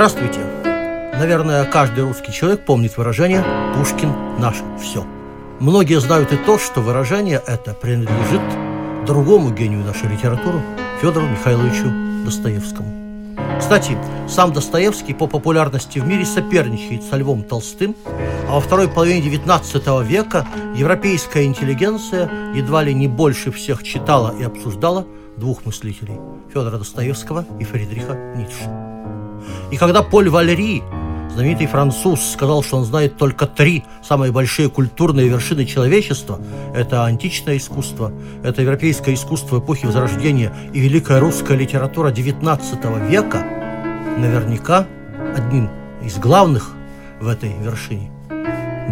Здравствуйте. Наверное, каждый русский человек помнит выражение «Пушкин – наше все». Многие знают и то, что выражение это принадлежит другому гению нашей литературы Федору Михайловичу Достоевскому. Кстати, сам Достоевский по популярности в мире соперничает со Львом Толстым, а во второй половине XIX века европейская интеллигенция едва ли не больше всех читала и обсуждала двух мыслителей – Федора Достоевского и Фридриха Ницше. И когда Поль Валери Знаменитый француз сказал, что он знает только три самые большие культурные вершины человечества. Это античное искусство, это европейское искусство эпохи Возрождения и великая русская литература XIX века. Наверняка одним из главных в этой вершине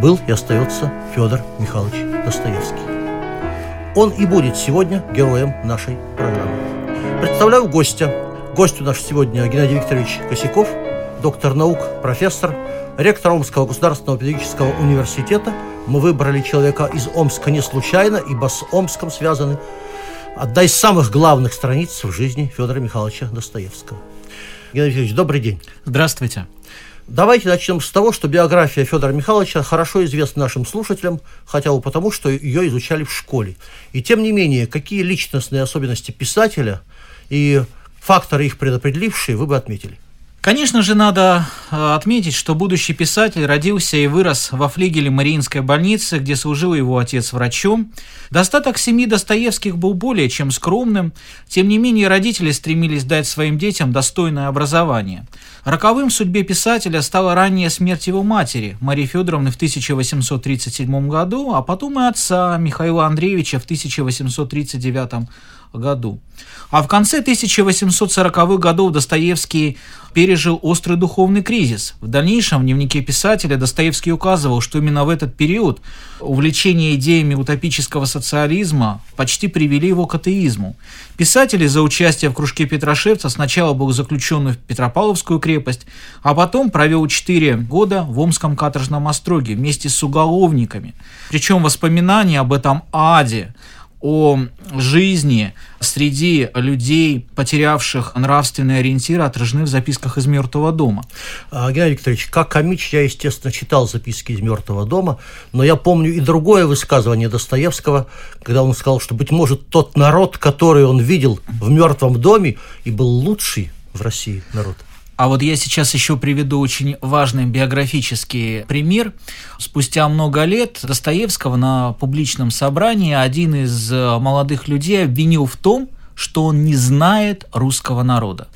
был и остается Федор Михайлович Достоевский. Он и будет сегодня героем нашей программы. Представляю гостя. Гость у нас сегодня Геннадий Викторович Косяков – доктор наук, профессор, ректор Омского государственного педагогического университета. Мы выбрали человека из Омска не случайно, ибо с Омском связаны одна из самых главных страниц в жизни Федора Михайловича Достоевского. Геннадий Викторович, добрый день. Здравствуйте. Давайте начнем с того, что биография Федора Михайловича хорошо известна нашим слушателям, хотя бы потому, что ее изучали в школе. И тем не менее, какие личностные особенности писателя и факторы их предопределившие вы бы отметили? Конечно же, надо э, отметить, что будущий писатель родился и вырос во флигеле Мариинской больницы, где служил его отец врачом. Достаток семьи Достоевских был более чем скромным, тем не менее родители стремились дать своим детям достойное образование. Роковым в судьбе писателя стала ранняя смерть его матери, Марии Федоровны в 1837 году, а потом и отца Михаила Андреевича в 1839 году. А в конце 1840-х годов Достоевский пережил острый духовный кризис. В дальнейшем в дневнике писателя Достоевский указывал, что именно в этот период увлечение идеями утопического социализма почти привели его к атеизму. Писатель за участие в кружке Петрошевца сначала был заключен в Петропавловскую крепость, а потом провел 4 года в Омском каторжном остроге вместе с уголовниками. Причем воспоминания об этом аде о жизни среди людей, потерявших нравственные ориентиры, отражены в записках из «Мертвого дома». А, Геннадий Викторович, как комич я, естественно, читал записки из «Мертвого дома», но я помню и другое высказывание Достоевского, когда он сказал, что, быть может, тот народ, который он видел в «Мертвом доме», и был лучший в России народ. А вот я сейчас еще приведу очень важный биографический пример. Спустя много лет Достоевского на публичном собрании один из э, молодых людей обвинил в том, что он не знает русского народа.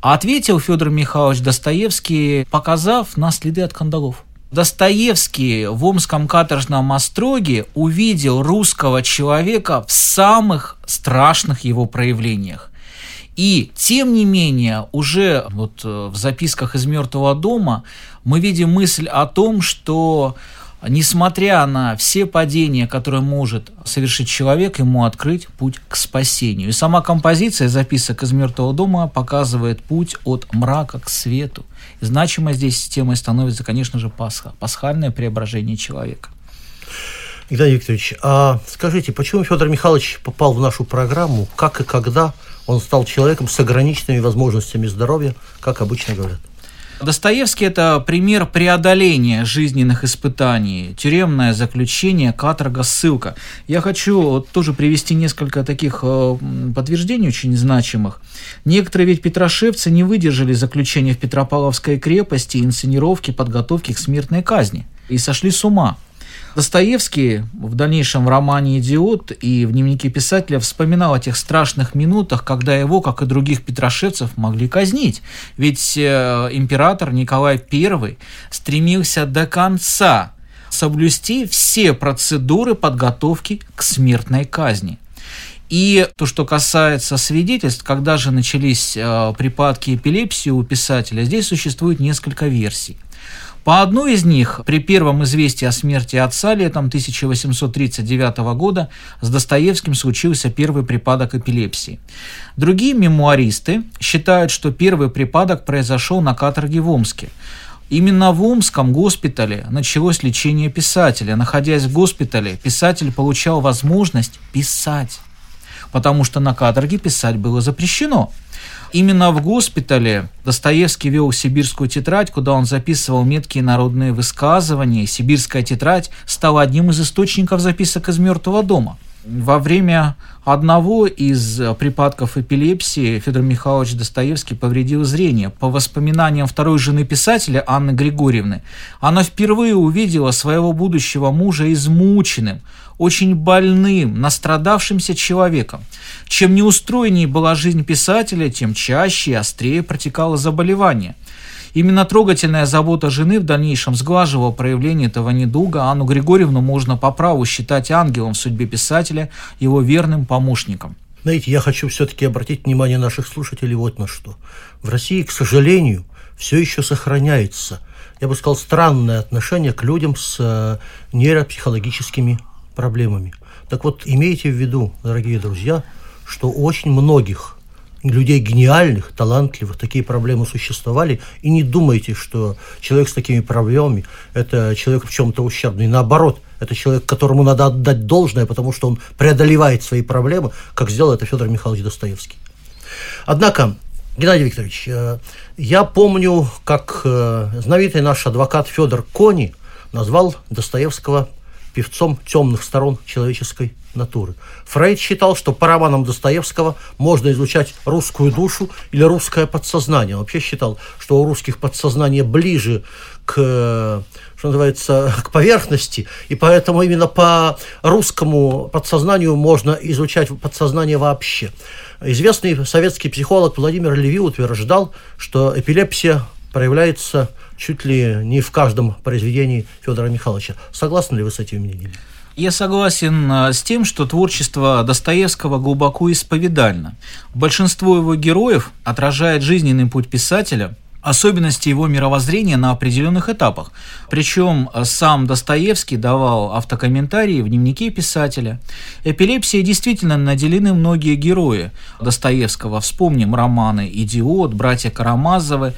А ответил Федор Михайлович Достоевский, показав на следы от кандалов. Достоевский в Омском каторжном остроге увидел русского человека в самых страшных его проявлениях. И, тем не менее, уже вот э, в записках из «Мертвого дома» мы видим мысль о том, что несмотря на все падения, которые может совершить человек, ему открыть путь к спасению. И сама композиция записок из «Мертвого дома» показывает путь от мрака к свету. И значимой здесь темой становится, конечно же, Пасха, пасхальное преображение человека. Игнатий Викторович, а скажите, почему Федор Михайлович попал в нашу программу, как и когда он стал человеком с ограниченными возможностями здоровья, как обычно говорят? Достоевский – это пример преодоления жизненных испытаний, тюремное заключение, каторга, ссылка. Я хочу тоже привести несколько таких э, подтверждений очень значимых. Некоторые ведь петрошевцы не выдержали заключения в Петропавловской крепости, инсценировки, подготовки к смертной казни и сошли с ума. Достоевский в дальнейшем в романе «Идиот» и в дневнике писателя вспоминал о тех страшных минутах, когда его, как и других петрошевцев, могли казнить. Ведь э, император Николай I стремился до конца соблюсти все процедуры подготовки к смертной казни. И то, что касается свидетельств, когда же начались э, припадки эпилепсии у писателя, здесь существует несколько версий. По одной из них, при первом известии о смерти отца летом 1839 года с Достоевским случился первый припадок эпилепсии. Другие мемуаристы считают, что первый припадок произошел на каторге в Омске. Именно в Омском госпитале началось лечение писателя. Находясь в госпитале, писатель получал возможность писать, потому что на каторге писать было запрещено – Именно в госпитале Достоевский вел сибирскую тетрадь, куда он записывал меткие народные высказывания. Сибирская тетрадь стала одним из источников записок из «Мертвого дома». Во время одного из припадков эпилепсии Федор Михайлович Достоевский повредил зрение. По воспоминаниям второй жены писателя Анны Григорьевны, она впервые увидела своего будущего мужа измученным, очень больным, настрадавшимся человеком. Чем неустроеннее была жизнь писателя, тем чаще и острее протекало заболевание. Именно трогательная забота жены в дальнейшем сглаживала проявление этого недуга. Анну Григорьевну можно по праву считать ангелом в судьбе писателя, его верным помощником. Знаете, я хочу все-таки обратить внимание наших слушателей вот на что. В России, к сожалению, все еще сохраняется, я бы сказал, странное отношение к людям с э, нейропсихологическими проблемами. Так вот, имейте в виду, дорогие друзья, что очень многих людей гениальных, талантливых, такие проблемы существовали, и не думайте, что человек с такими проблемами – это человек в чем-то ущербный. Наоборот, это человек, которому надо отдать должное, потому что он преодолевает свои проблемы, как сделал это Федор Михайлович Достоевский. Однако, Геннадий Викторович, э, я помню, как э, знаменитый наш адвокат Федор Кони назвал Достоевского певцом темных сторон человеческой натуры. Фрейд считал, что по романам Достоевского можно изучать русскую душу или русское подсознание. Он вообще считал, что у русских подсознание ближе к, что называется, к поверхности, и поэтому именно по русскому подсознанию можно изучать подсознание вообще. Известный советский психолог Владимир Леви утверждал, что эпилепсия проявляется чуть ли не в каждом произведении Федора Михайловича. Согласны ли вы с этим мнением? Я согласен а, с тем, что творчество Достоевского глубоко исповедально. Большинство его героев отражает жизненный путь писателя, особенности его мировоззрения на определенных этапах. Причем а, сам Достоевский давал автокомментарии в дневнике писателя. Эпилепсией действительно наделены многие герои Достоевского. Вспомним романы «Идиот», «Братья Карамазовы».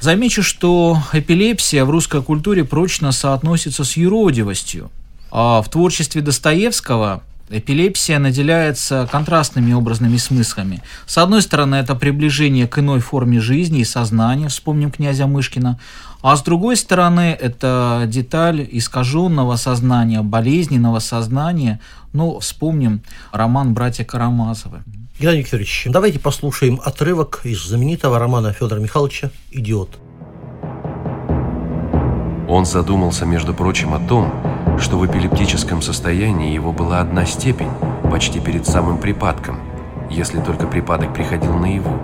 Замечу, что эпилепсия в русской культуре прочно соотносится с юродивостью. А в творчестве Достоевского эпилепсия наделяется контрастными образными смыслами. С одной стороны, это приближение к иной форме жизни и сознания, вспомним князя Мышкина, а с другой стороны, это деталь искаженного сознания, болезненного сознания. Ну, вспомним роман «Братья Карамазовы». Геннадий Викторович, давайте послушаем отрывок из знаменитого романа Федора Михайловича «Идиот». Он задумался, между прочим, о том, что в эпилептическом состоянии его была одна степень, почти перед самым припадком, если только припадок приходил наяву,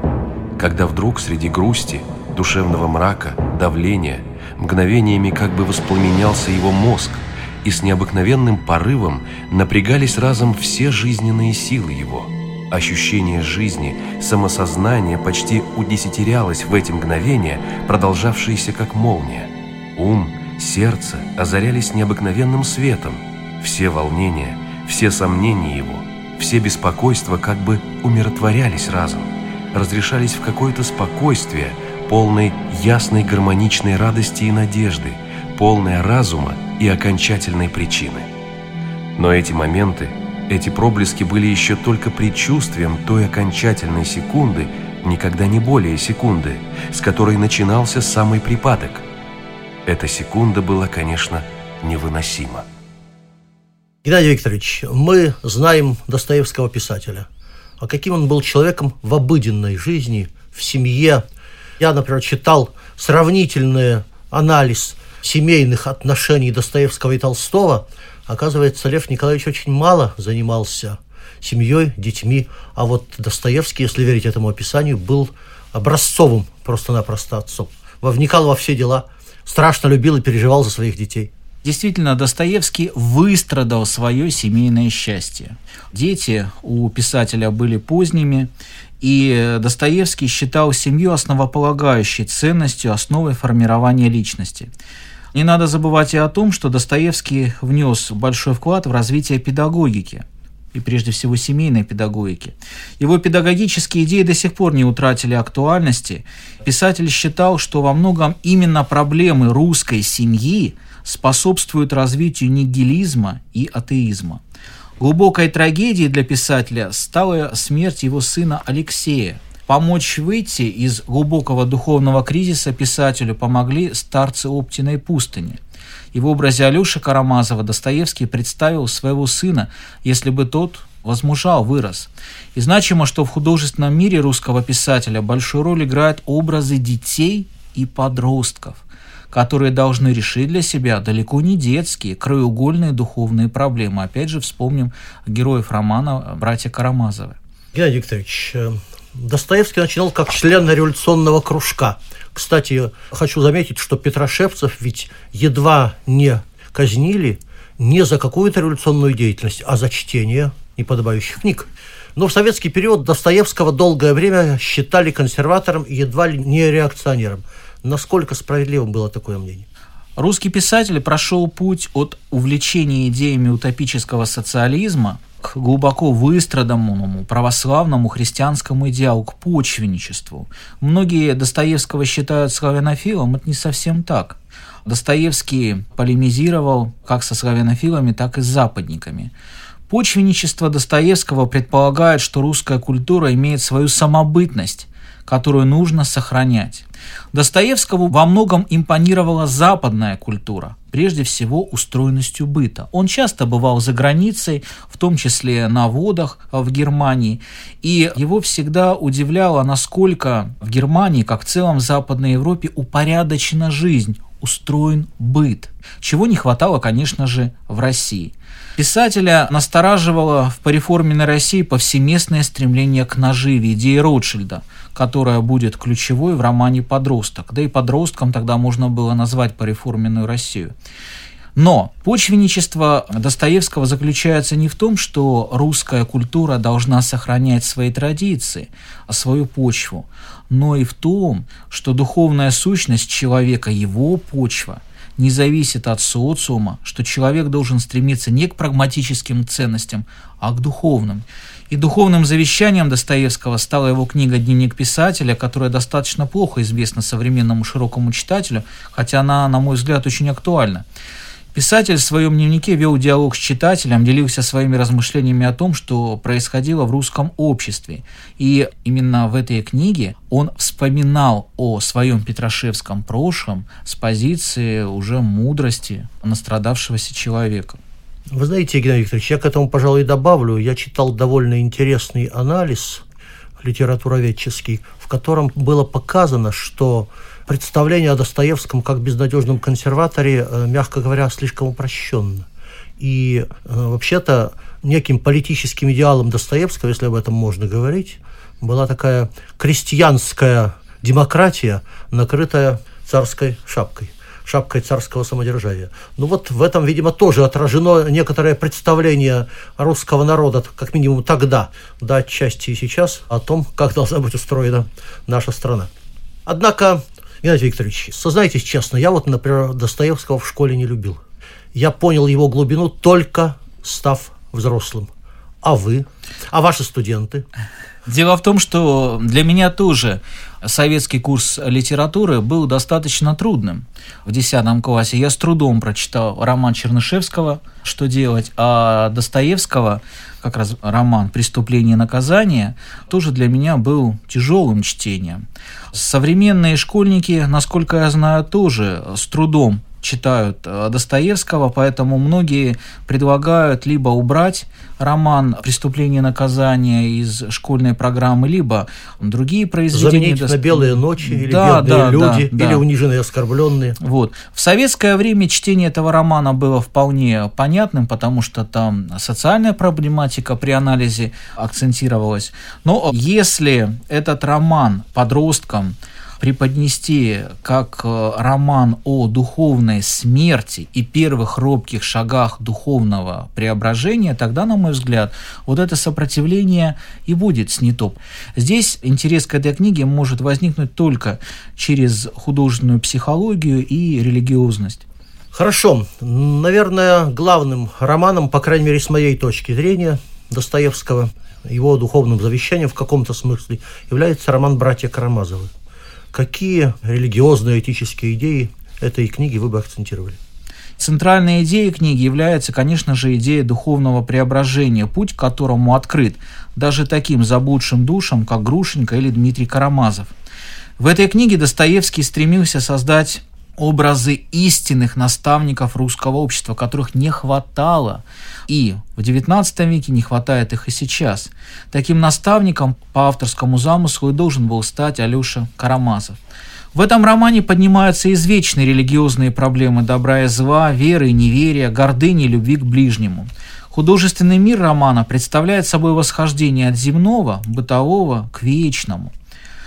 когда вдруг среди грусти, душевного мрака, давления, мгновениями как бы воспламенялся его мозг, и с необыкновенным порывом напрягались разом все жизненные силы его – Ощущение жизни, самосознание почти удесятерялось в эти мгновения, продолжавшиеся как молния. Ум, сердце озарялись необыкновенным светом. Все волнения, все сомнения его, все беспокойства как бы умиротворялись разом, разрешались в какое-то спокойствие, полной ясной гармоничной радости и надежды, полное разума и окончательной причины. Но эти моменты – эти проблески были еще только предчувствием той окончательной секунды, никогда не более секунды, с которой начинался самый припадок. Эта секунда была, конечно, невыносима. Геннадий Викторович, мы знаем Достоевского писателя. А каким он был человеком в обыденной жизни, в семье? Я, например, читал сравнительный анализ семейных отношений Достоевского и Толстого – Оказывается, Лев Николаевич очень мало занимался семьей, детьми, а вот Достоевский, если верить этому описанию, был образцовым просто-напросто отцом. Вникал во все дела, страшно любил и переживал за своих детей. Действительно, Достоевский выстрадал свое семейное счастье. Дети у писателя были поздними, и Достоевский считал семью основополагающей ценностью, основой формирования личности. Не надо забывать и о том, что Достоевский внес большой вклад в развитие педагогики и прежде всего семейной педагогики. Его педагогические идеи до сих пор не утратили актуальности. Писатель считал, что во многом именно проблемы русской семьи – способствует развитию нигилизма и атеизма. Глубокой трагедией для писателя стала смерть его сына Алексея. Помочь выйти из глубокого духовного кризиса писателю помогли старцы Оптиной пустыни. И в образе Алеши Карамазова Достоевский представил своего сына, если бы тот возмужал, вырос. И значимо, что в художественном мире русского писателя большую роль играют образы детей и подростков которые должны решить для себя далеко не детские, краеугольные духовные проблемы. Опять же, вспомним героев романа «Братья Карамазовы». Геннадий Викторович, э, Достоевский начинал как член революционного кружка. Кстати, хочу заметить, что Петрошевцев ведь едва не казнили не за какую-то революционную деятельность, а за чтение неподобающих книг. Но в советский период Достоевского долгое время считали консерватором и едва ли не реакционером – Насколько справедливым было такое мнение? Русский писатель прошел путь от увлечения идеями утопического социализма к глубоко выстраданному православному христианскому идеалу, к почвенничеству. Многие Достоевского считают славянофилом, это не совсем так. Достоевский полемизировал как со славянофилами, так и с западниками. Почвенничество Достоевского предполагает, что русская культура имеет свою самобытность, которую нужно сохранять. Достоевскому во многом импонировала западная культура, прежде всего устроенностью быта. Он часто бывал за границей, в том числе на водах в Германии, и его всегда удивляло, насколько в Германии, как в целом в Западной Европе, упорядочена жизнь, устроен быт, чего не хватало, конечно же, в России. Писателя настораживало в пореформенной России повсеместное стремление к наживе идеи Ротшильда, которая будет ключевой в романе «Подросток». Да и подростком тогда можно было назвать пореформенную Россию. Но почвенничество Достоевского заключается не в том, что русская культура должна сохранять свои традиции, свою почву, но и в том, что духовная сущность человека, его почва – не зависит от социума, что человек должен стремиться не к прагматическим ценностям, а к духовным. И духовным завещанием Достоевского стала его книга «Дневник писателя», которая достаточно плохо известна современному широкому читателю, хотя она, на мой взгляд, очень актуальна. Писатель в своем дневнике вел диалог с читателем, делился своими размышлениями о том, что происходило в русском обществе. И именно в этой книге он вспоминал о своем петрошевском прошлом с позиции уже мудрости настрадавшегося человека. Вы знаете, Геннадий Викторович, я к этому, пожалуй, добавлю. Я читал довольно интересный анализ литературоведческий, в котором было показано, что представление о Достоевском как безнадежном консерваторе, э, мягко говоря, слишком упрощенно. И э, вообще-то неким политическим идеалом Достоевского, если об этом можно говорить, была такая крестьянская демократия, накрытая царской шапкой шапкой царского самодержавия. Ну вот в этом, видимо, тоже отражено некоторое представление русского народа, как минимум тогда, да, отчасти и сейчас, о том, как должна быть устроена наша страна. Однако Геннадий Викторович, сознайтесь честно, я вот, например, Достоевского в школе не любил. Я понял его глубину только став взрослым. А вы? А ваши студенты? Дело в том, что для меня тоже советский курс литературы был достаточно трудным. В 10 классе я с трудом прочитал роман Чернышевского «Что делать?», а Достоевского, как раз роман «Преступление и наказание», тоже для меня был тяжелым чтением. Современные школьники, насколько я знаю, тоже с трудом читают э, Достоевского, поэтому многие предлагают либо убрать роман «Преступление и наказание» из школьной программы, либо другие произведения. Заменить на «Белые ночи» или да, «Бедные да, люди» да, или да. «Униженные и оскорбленные». Вот. В советское время чтение этого романа было вполне понятным, потому что там социальная проблематика при анализе акцентировалась. Но если этот роман подросткам преподнести как э, роман о духовной смерти и первых робких шагах духовного преображения, тогда, на мой взгляд, вот это сопротивление и будет снято. Здесь интерес к этой книге может возникнуть только через художественную психологию и религиозность. Хорошо. Наверное, главным романом, по крайней мере, с моей точки зрения, Достоевского, его духовным завещанием в каком-то смысле, является роман «Братья Карамазовы». Какие религиозные, этические идеи этой книги вы бы акцентировали? Центральной идеей книги является, конечно же, идея духовного преображения, путь к которому открыт даже таким заблудшим душам, как Грушенька или Дмитрий Карамазов. В этой книге Достоевский стремился создать образы истинных наставников русского общества, которых не хватало. И в XIX веке не хватает их и сейчас. Таким наставником по авторскому замыслу и должен был стать Алеша Карамазов. В этом романе поднимаются извечные религиозные проблемы добра и зла, веры и неверия, гордыни и любви к ближнему. Художественный мир романа представляет собой восхождение от земного, бытового к вечному.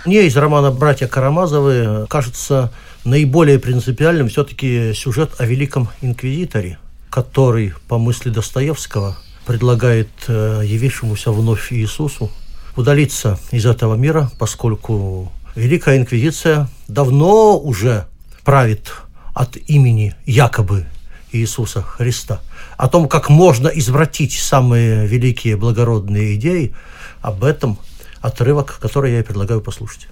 Мне из романа «Братья Карамазовы» кажется наиболее принципиальным все-таки сюжет о Великом Инквизиторе, который, по мысли Достоевского, предлагает э, явившемуся вновь Иисусу удалиться из этого мира, поскольку Великая Инквизиция давно уже правит от имени якобы Иисуса Христа. О том, как можно извратить самые великие благородные идеи, об этом отрывок, который я и предлагаю послушать.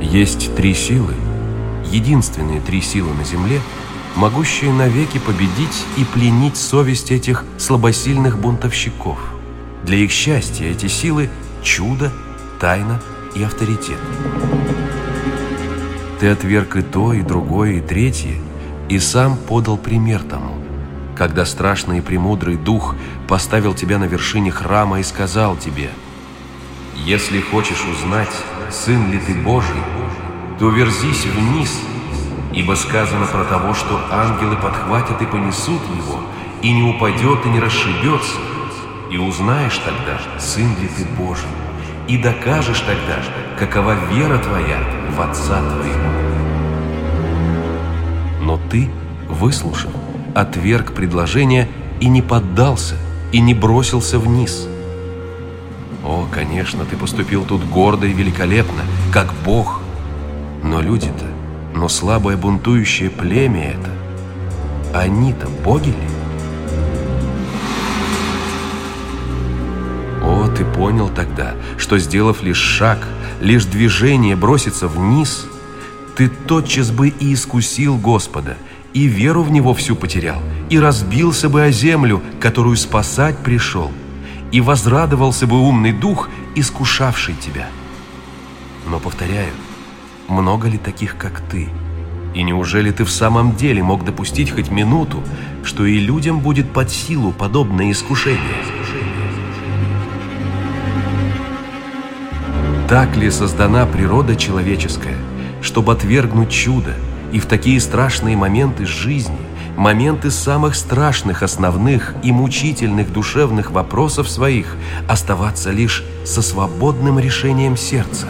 Есть три силы, единственные три силы на земле, могущие навеки победить и пленить совесть этих слабосильных бунтовщиков. Для их счастья эти силы – чудо, тайна и авторитет. Ты отверг и то, и другое, и третье, и сам подал пример тому, когда страшный и премудрый дух поставил тебя на вершине храма и сказал тебе, «Если хочешь узнать, сын ли ты Божий, то верзись вниз, ибо сказано про того, что ангелы подхватят и понесут его, и не упадет и не расшибется, и узнаешь тогда, сын ли ты Божий, и докажешь тогда, какова вера твоя в Отца твоего. Но ты, выслушав, отверг предложение и не поддался, и не бросился вниз. О, конечно, ты поступил тут гордо и великолепно, как Бог – но люди-то, но слабое бунтующее племя это, они-то боги ли? О, ты понял тогда, что сделав лишь шаг, лишь движение броситься вниз, ты тотчас бы и искусил Господа, и веру в Него всю потерял, и разбился бы о землю, которую спасать пришел, и возрадовался бы умный дух, искушавший тебя. Но, повторяю, много ли таких, как ты? И неужели ты в самом деле мог допустить хоть минуту, что и людям будет под силу подобное искушение? Так ли создана природа человеческая, чтобы отвергнуть чудо и в такие страшные моменты жизни, моменты самых страшных основных и мучительных душевных вопросов своих оставаться лишь со свободным решением сердца?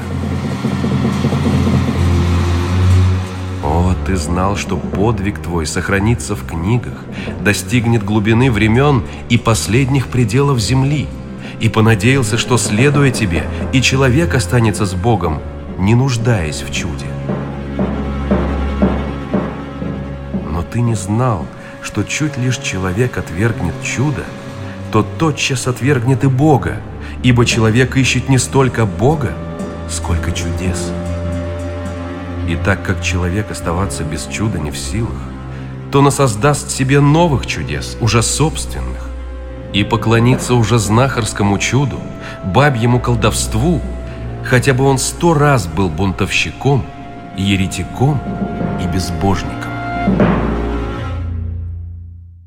Ты знал, что подвиг твой сохранится в книгах, достигнет глубины времен и последних пределов земли, и понадеялся, что, следуя тебе, и человек останется с Богом, не нуждаясь в чуде. Но ты не знал, что чуть лишь человек отвергнет чудо, то тотчас отвергнет и Бога, ибо человек ищет не столько Бога, сколько чудес. И так как человек оставаться без чуда не в силах, то насоздаст себе новых чудес, уже собственных, и поклониться уже знахарскому чуду, бабьему колдовству, хотя бы он сто раз был бунтовщиком, еретиком и безбожником.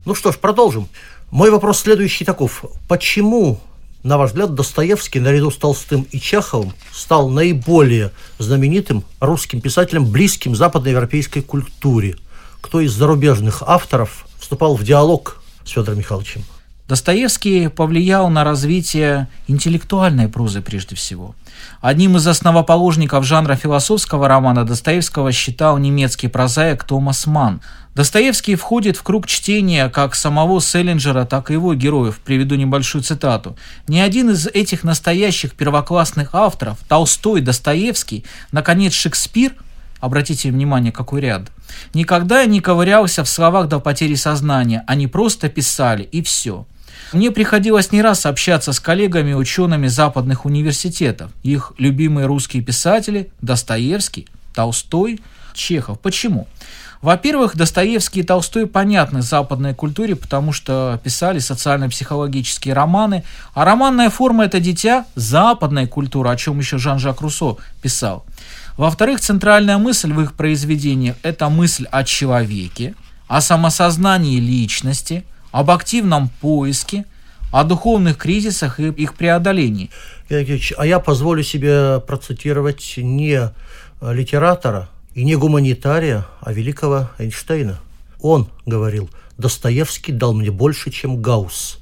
Ну что ж, продолжим. Мой вопрос следующий таков. Почему на ваш взгляд, Достоевский наряду с Толстым и Чеховым стал наиболее знаменитым русским писателем, близким западноевропейской культуре? Кто из зарубежных авторов вступал в диалог с Федором Михайловичем? Достоевский повлиял на развитие интеллектуальной прозы прежде всего. Одним из основоположников жанра философского романа Достоевского считал немецкий прозаик Томас Манн. Достоевский входит в круг чтения как самого Селлинджера, так и его героев. Приведу небольшую цитату. «Ни один из этих настоящих первоклассных авторов, Толстой, Достоевский, наконец, Шекспир – Обратите внимание, какой ряд. Никогда не ковырялся в словах до потери сознания, они просто писали, и все. Мне приходилось не раз общаться с коллегами-учеными западных университетов. Их любимые русские писатели – Достоевский, Толстой, Чехов. Почему? Во-первых, Достоевский и Толстой понятны западной культуре, потому что писали социально-психологические романы, а романная форма – это дитя западной культуры, о чем еще Жан-Жак Руссо писал. Во-вторых, центральная мысль в их произведениях – это мысль о человеке, о самосознании личности, об активном поиске, о духовных кризисах и их преодолении. а я позволю себе процитировать не литератора и не гуманитария, а великого Эйнштейна. Он говорил, Достоевский дал мне больше, чем Гаусс.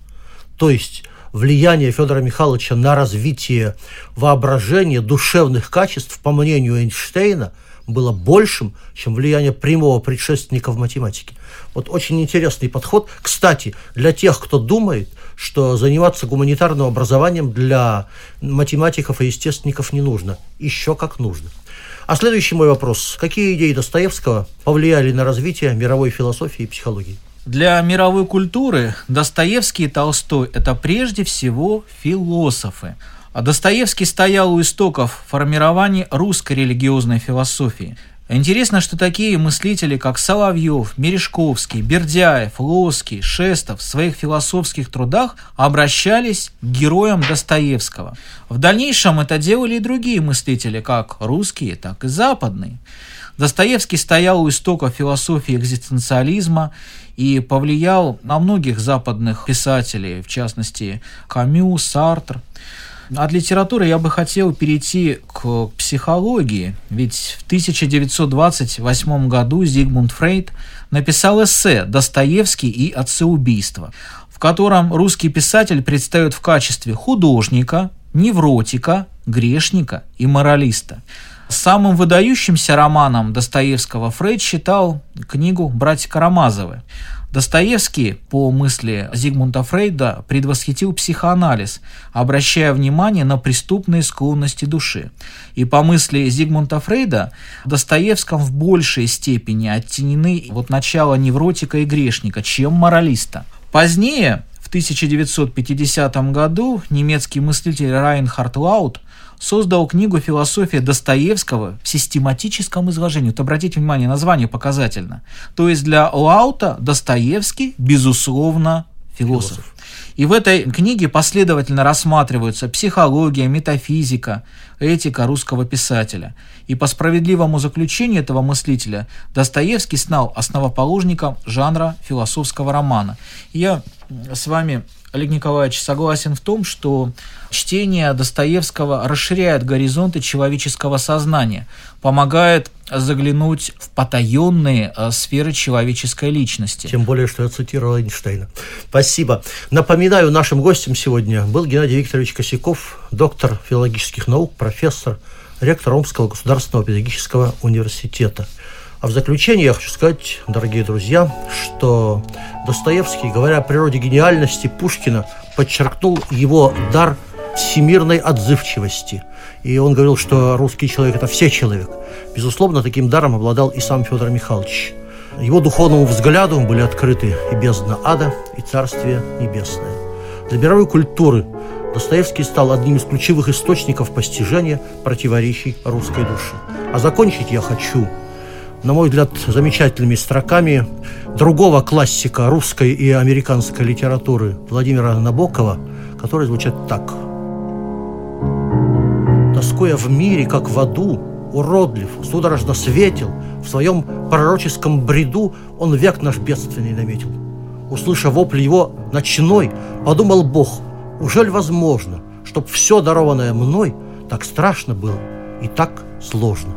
То есть влияние Федора Михайловича на развитие воображения, душевных качеств, по мнению Эйнштейна, было большим, чем влияние прямого предшественника в математике. Вот очень интересный подход. Кстати, для тех, кто думает, что заниматься гуманитарным образованием для математиков и естественников не нужно. Еще как нужно. А следующий мой вопрос. Какие идеи Достоевского повлияли на развитие мировой философии и психологии? Для мировой культуры Достоевский и Толстой – это прежде всего философы. А Достоевский стоял у истоков формирования русской религиозной философии. Интересно, что такие мыслители, как Соловьев, Мережковский, Бердяев, Лоский, Шестов в своих философских трудах обращались к героям Достоевского. В дальнейшем это делали и другие мыслители, как русские, так и западные. Достоевский стоял у истоков философии экзистенциализма и повлиял на многих западных писателей, в частности Камю, Сартр. От литературы я бы хотел перейти к психологии, ведь в 1928 году Зигмунд Фрейд написал эссе «Достоевский и отцеубийство», в котором русский писатель предстает в качестве художника, невротика, грешника и моралиста. Самым выдающимся романом Достоевского Фрейд считал книгу «Братья Карамазовы». Достоевский, по мысли Зигмунда Фрейда, предвосхитил психоанализ, обращая внимание на преступные склонности души. И по мысли Зигмунда Фрейда, Достоевском в большей степени оттенены вот начало невротика и грешника, чем моралиста. Позднее, в 1950 году, немецкий мыслитель Райнхард Лаут создал книгу «Философия Достоевского» в систематическом изложении. Вот обратите внимание, название показательно. То есть для Лаута Достоевский, безусловно, философ. философ. И в этой книге последовательно рассматриваются психология, метафизика, этика русского писателя. И по справедливому заключению этого мыслителя Достоевский стал основоположником жанра философского романа. Я с вами Олег Николаевич согласен в том, что чтение Достоевского расширяет горизонты человеческого сознания, помогает заглянуть в потаенные э, сферы человеческой личности. Тем более, что я цитировал Эйнштейна. Спасибо. Напоминаю, нашим гостем сегодня был Геннадий Викторович Косяков, доктор филологических наук, профессор, ректор Омского государственного педагогического университета. А в заключение я хочу сказать, дорогие друзья, что Достоевский, говоря о природе гениальности Пушкина, подчеркнул его дар всемирной отзывчивости. И он говорил, что русский человек – это все человек. Безусловно, таким даром обладал и сам Федор Михайлович. Его духовному взгляду были открыты и бездна ада, и царствие небесное. Для мировой культуры Достоевский стал одним из ключевых источников постижения противоречий русской души. А закончить я хочу – на мой взгляд, замечательными строками другого классика русской и американской литературы Владимира Набокова, которые звучат так. Тоскуя в мире, как в аду, уродлив, судорожно светил, в своем пророческом бреду он век наш бедственный наметил. Услышав вопль его ночной, подумал Бог, ужель возможно, чтоб все дарованное мной так страшно было и так сложно.